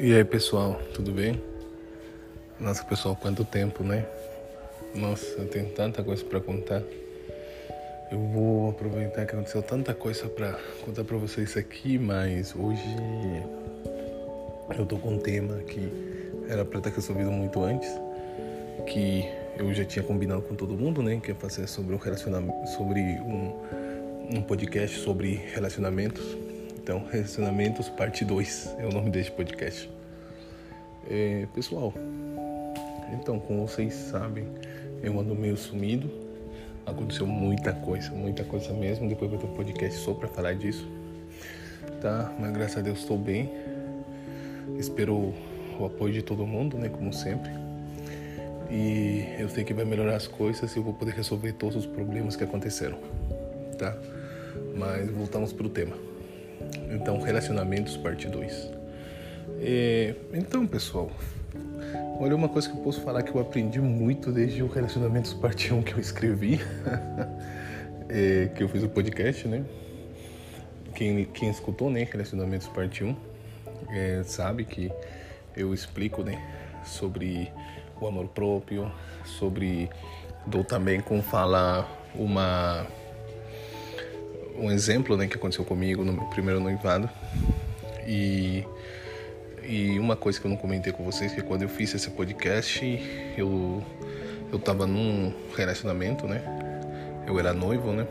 E aí pessoal, tudo bem? Nossa pessoal, quanto tempo, né? Nossa, eu tenho tanta coisa para contar. Eu vou aproveitar que aconteceu tanta coisa para contar para vocês aqui, mas hoje eu tô com um tema que era para ter resolvido muito antes, que eu já tinha combinado com todo mundo, né? Que é fazer sobre o relacionamento, sobre um, um podcast sobre relacionamentos então, Relacionamentos Parte 2 é o nome deste podcast. É, pessoal, então, como vocês sabem, eu ando meio sumido. Aconteceu muita coisa, muita coisa mesmo. Depois vai ter um podcast só para falar disso. Tá? Mas graças a Deus estou bem. Espero o apoio de todo mundo, né? Como sempre. E eu sei que vai melhorar as coisas e eu vou poder resolver todos os problemas que aconteceram, tá? Mas voltamos para o tema. Então, Relacionamentos, parte 2. É, então, pessoal, olha uma coisa que eu posso falar que eu aprendi muito desde o Relacionamentos, parte 1 que eu escrevi, é, que eu fiz o podcast, né? Quem, quem escutou, né, Relacionamentos, parte 1, é, sabe que eu explico, né, sobre o amor próprio, sobre dou também com falar uma um exemplo né, que aconteceu comigo no meu primeiro noivado. E, e uma coisa que eu não comentei com vocês, que quando eu fiz esse podcast, eu, eu tava num relacionamento, né? Eu era noivo, né?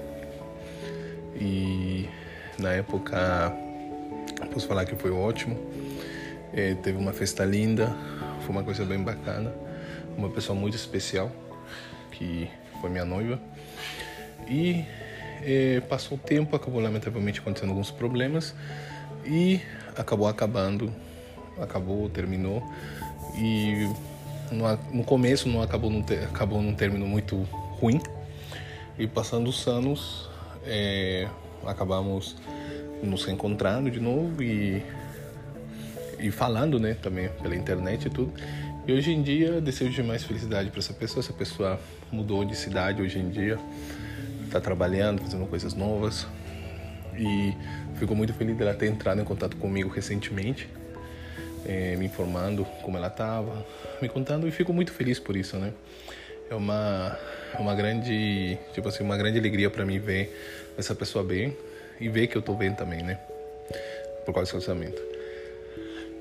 E na época, posso falar que foi ótimo. É, teve uma festa linda, foi uma coisa bem bacana. Uma pessoa muito especial, que foi minha noiva. E é, passou o tempo, acabou lamentavelmente acontecendo alguns problemas e acabou acabando, acabou, terminou e no, no começo não acabou num, acabou num término muito ruim e passando os anos é, acabamos nos reencontrando de novo e, e falando, né, também pela internet e tudo. E hoje em dia desejo mais felicidade para essa pessoa. Essa pessoa mudou de cidade hoje em dia está trabalhando, fazendo coisas novas. E fico muito feliz dela ter entrado em contato comigo recentemente, é, me informando como ela estava, me contando e fico muito feliz por isso, né? É uma uma grande, tipo assim, uma grande alegria para mim ver essa pessoa bem e ver que eu tô bem também, né? Por causa do casamento.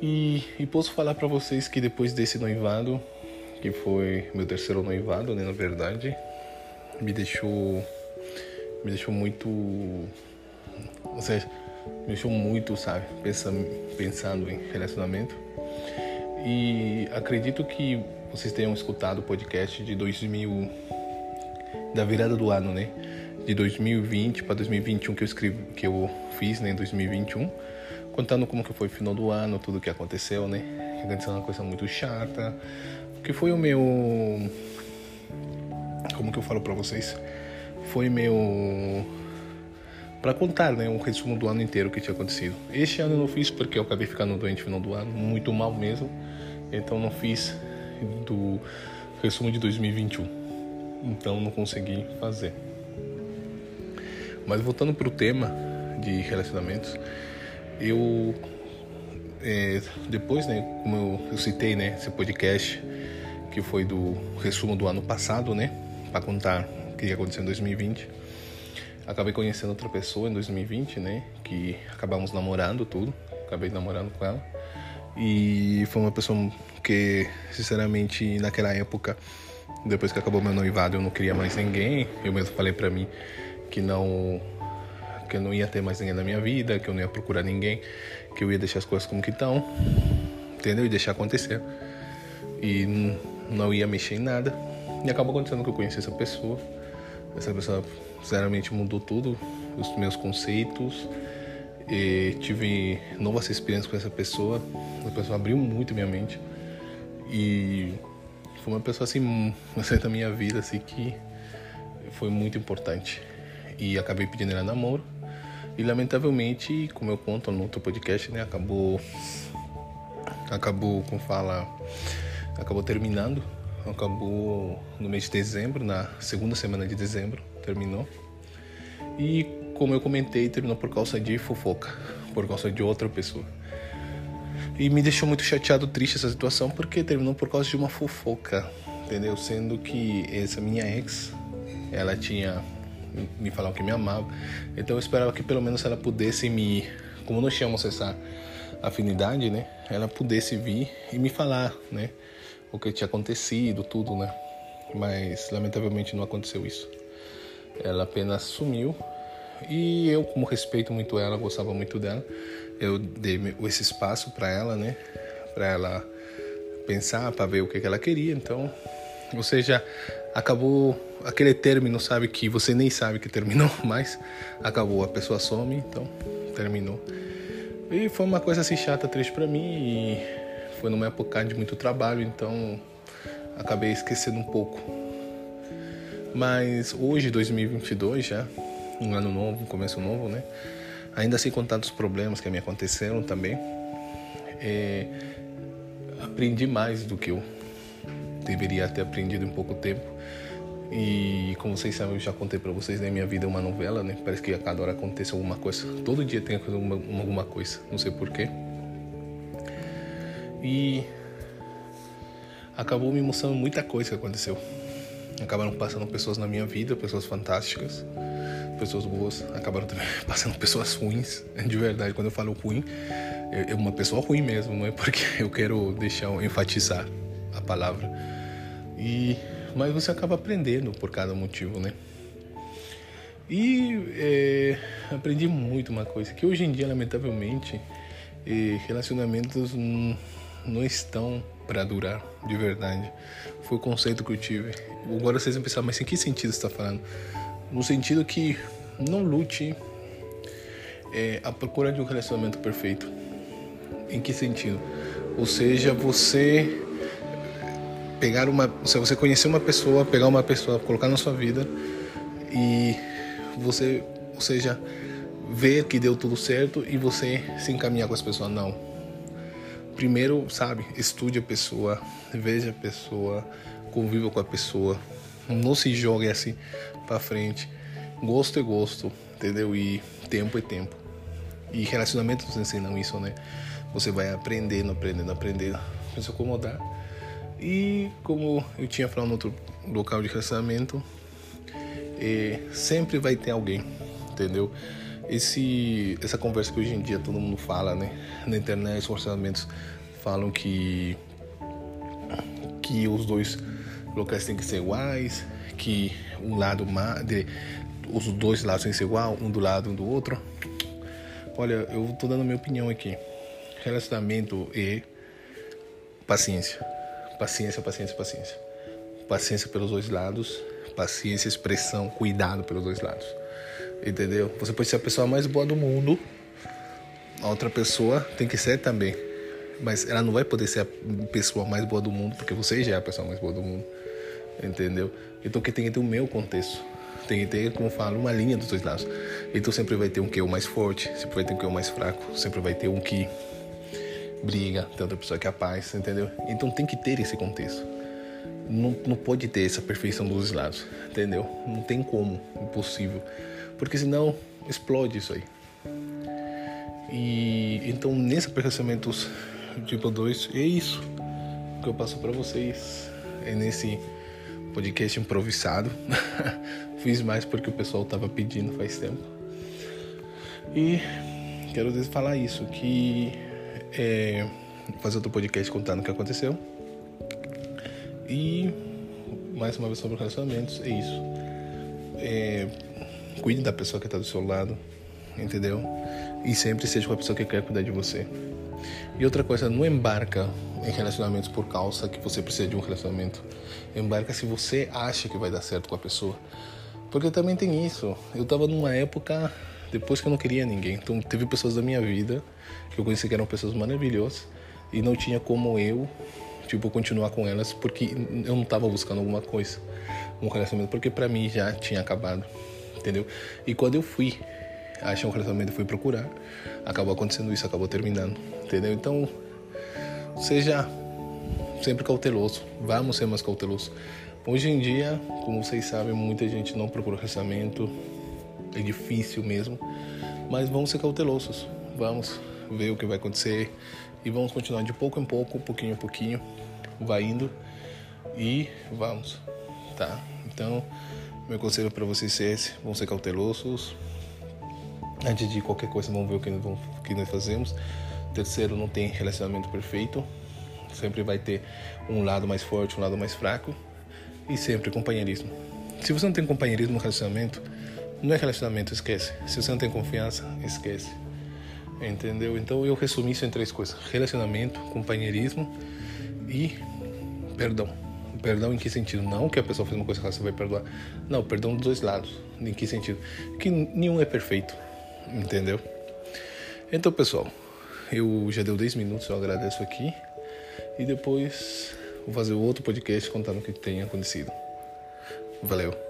E, e posso falar para vocês que depois desse noivado, que foi meu terceiro noivado, né, na verdade, me deixou me deixou muito. Ou seja, me deixou muito, sabe, pensando, pensando em relacionamento. E acredito que vocês tenham escutado o podcast de 2000, da virada do ano, né? De 2020 para 2021 que eu escrevi, que eu fiz, né, em 2021, contando como que foi o final do ano, tudo que aconteceu, né? Aconteceu uma coisa muito chata, que foi o meu como que eu falo para vocês? Foi meu para contar, né, um resumo do ano inteiro que tinha acontecido. Este ano eu não fiz porque eu acabei ficando doente no final do ano, muito mal mesmo. Então não fiz do resumo de 2021. Então não consegui fazer. Mas voltando para o tema de relacionamentos, eu é, depois, né, como eu, eu citei, né, esse podcast que foi do resumo do ano passado, né, para contar que aconteceu em 2020. Acabei conhecendo outra pessoa em 2020, né? Que acabamos namorando tudo. Acabei namorando com ela. E foi uma pessoa que, sinceramente, naquela época, depois que acabou meu noivado, eu não queria mais ninguém. Eu mesmo falei pra mim que não que eu não ia ter mais ninguém na minha vida, que eu não ia procurar ninguém, que eu ia deixar as coisas como que estão, entendeu? E deixar acontecer. E não ia mexer em nada. E acabou acontecendo que eu conheci essa pessoa. Essa pessoa, sinceramente, mudou tudo, os meus conceitos. E tive novas experiências com essa pessoa. Essa pessoa abriu muito minha mente. E foi uma pessoa, assim, da minha vida, assim, que foi muito importante. E acabei pedindo ela namoro. E lamentavelmente, como eu conto no outro podcast, né, acabou acabou com fala acabou terminando acabou no mês de dezembro, na segunda semana de dezembro, terminou. E como eu comentei, terminou por causa de fofoca, por causa de outra pessoa. E me deixou muito chateado, triste essa situação, porque terminou por causa de uma fofoca, entendeu? Sendo que essa minha ex, ela tinha me falado que me amava, então eu esperava que pelo menos ela pudesse me, como nós tínhamos essa afinidade, né? Ela pudesse vir e me falar, né? O que tinha acontecido, tudo, né? Mas lamentavelmente não aconteceu isso. Ela apenas sumiu e eu, como respeito muito ela, gostava muito dela, eu dei esse espaço para ela, né? Para ela pensar, para ver o que, ela queria. Então, ou seja, acabou aquele término, sabe que você nem sabe que terminou, mas acabou, a pessoa some, então terminou. E foi uma coisa assim chata, triste para mim e foi numa época de muito trabalho, então acabei esquecendo um pouco. Mas hoje, 2022 já, um ano novo, um começo novo, né? Ainda assim com tantos problemas que me aconteceram também, é, aprendi mais do que eu deveria ter aprendido em pouco tempo. E como vocês sabem, eu já contei para vocês, né? Minha vida é uma novela, né? Parece que a cada hora acontece alguma coisa. Todo dia tem alguma, alguma coisa, não sei porquê. E acabou me mostrando muita coisa que aconteceu. Acabaram passando pessoas na minha vida, pessoas fantásticas pessoas boas, acabaram também passando pessoas ruins. De verdade, quando eu falo ruim, é uma pessoa ruim mesmo, não é porque eu quero deixar enfatizar a palavra. E mas você acaba aprendendo por cada motivo, né? E é, aprendi muito uma coisa que hoje em dia, lamentavelmente, é, relacionamentos não estão para durar de verdade. Foi o conceito que eu tive. Agora vocês vão pensar, mas em que sentido está falando? no sentido que não lute é, a procura de um relacionamento perfeito. Em que sentido? Ou seja, você pegar uma, se você conhecer uma pessoa, pegar uma pessoa, colocar na sua vida e você, ou seja, ver que deu tudo certo e você se encaminhar com as pessoas não. Primeiro, sabe, estude a pessoa, veja a pessoa, conviva com a pessoa, não se jogue assim para frente. Gosto é gosto, entendeu? E tempo é tempo. E relacionamento nos ensinam isso, né? Você vai aprendendo, aprendendo, aprendendo, se acomodar. E como eu tinha falado no outro local de relacionamento, é, sempre vai ter alguém, entendeu? Esse, essa conversa que hoje em dia todo mundo fala, né? Na internet, os relacionamentos falam que que os dois locais têm que ser iguais, que um lado de os dois lados têm que ser igual, um do lado um do outro. Olha, eu tô dando minha opinião aqui. Relacionamento e paciência. Paciência, paciência, paciência. Paciência pelos dois lados, paciência, expressão, cuidado pelos dois lados. Entendeu? Você pode ser a pessoa mais boa do mundo, a outra pessoa tem que ser também. Mas ela não vai poder ser a pessoa mais boa do mundo, porque você já é a pessoa mais boa do mundo entendeu? Então que tem que ter o meu contexto. Tem que ter, como eu falo, uma linha dos dois lados. Então sempre vai ter um que é o mais forte, sempre vai ter um que é o mais fraco, sempre vai ter um que briga, tem outra pessoa que é a paz, entendeu? Então tem que ter esse contexto. Não, não pode ter essa perfeição dos dois lados, entendeu? Não tem como, impossível. Porque senão explode isso aí. E então nesse aperfeiçoamentos tipo 2 é isso que eu passo para vocês. É nesse podcast improvisado. Fiz mais porque o pessoal estava pedindo faz tempo. E quero falar isso, que é, fazer outro podcast contando o que aconteceu. E mais uma vez sobre relacionamentos, é isso. É, cuide da pessoa que está do seu lado, entendeu? E sempre seja com a pessoa que quer cuidar de você. E outra coisa, não embarca em relacionamentos por causa que você precisa de um relacionamento. Embarca se você acha que vai dar certo com a pessoa. Porque também tem isso. Eu tava numa época depois que eu não queria ninguém. Então teve pessoas da minha vida que eu conheci que eram pessoas maravilhosas e não tinha como eu, tipo, continuar com elas porque eu não tava buscando alguma coisa, um relacionamento, porque para mim já tinha acabado, entendeu? E quando eu fui achar um relacionamento, fui procurar, acabou acontecendo isso, acabou terminando, entendeu? Então seja sempre cauteloso. Vamos ser mais cautelosos. Hoje em dia, como vocês sabem, muita gente não procura relacionamento. É difícil mesmo. Mas vamos ser cautelosos. Vamos. ver o que vai acontecer e vamos continuar de pouco em pouco, pouquinho a pouquinho, vai indo e vamos, tá? Então, meu conselho para vocês é esse: vão ser cautelosos. Antes de qualquer coisa, vamos ver o que, o que nós fazemos. Terceiro, não tem relacionamento perfeito. Sempre vai ter um lado mais forte, um lado mais fraco. E sempre companheirismo. Se você não tem companheirismo no relacionamento, não é relacionamento, esquece. Se você não tem confiança, esquece. Entendeu? Então eu resumi isso em três coisas: relacionamento, companheirismo e perdão. Perdão em que sentido? Não que a pessoa fez uma coisa que você vai perdoar. Não, perdão dos dois lados. Em que sentido? Que nenhum é perfeito. Entendeu? Então, pessoal, eu já deu 10 minutos, eu agradeço aqui. E depois vou fazer outro podcast contando o que tem acontecido. Valeu.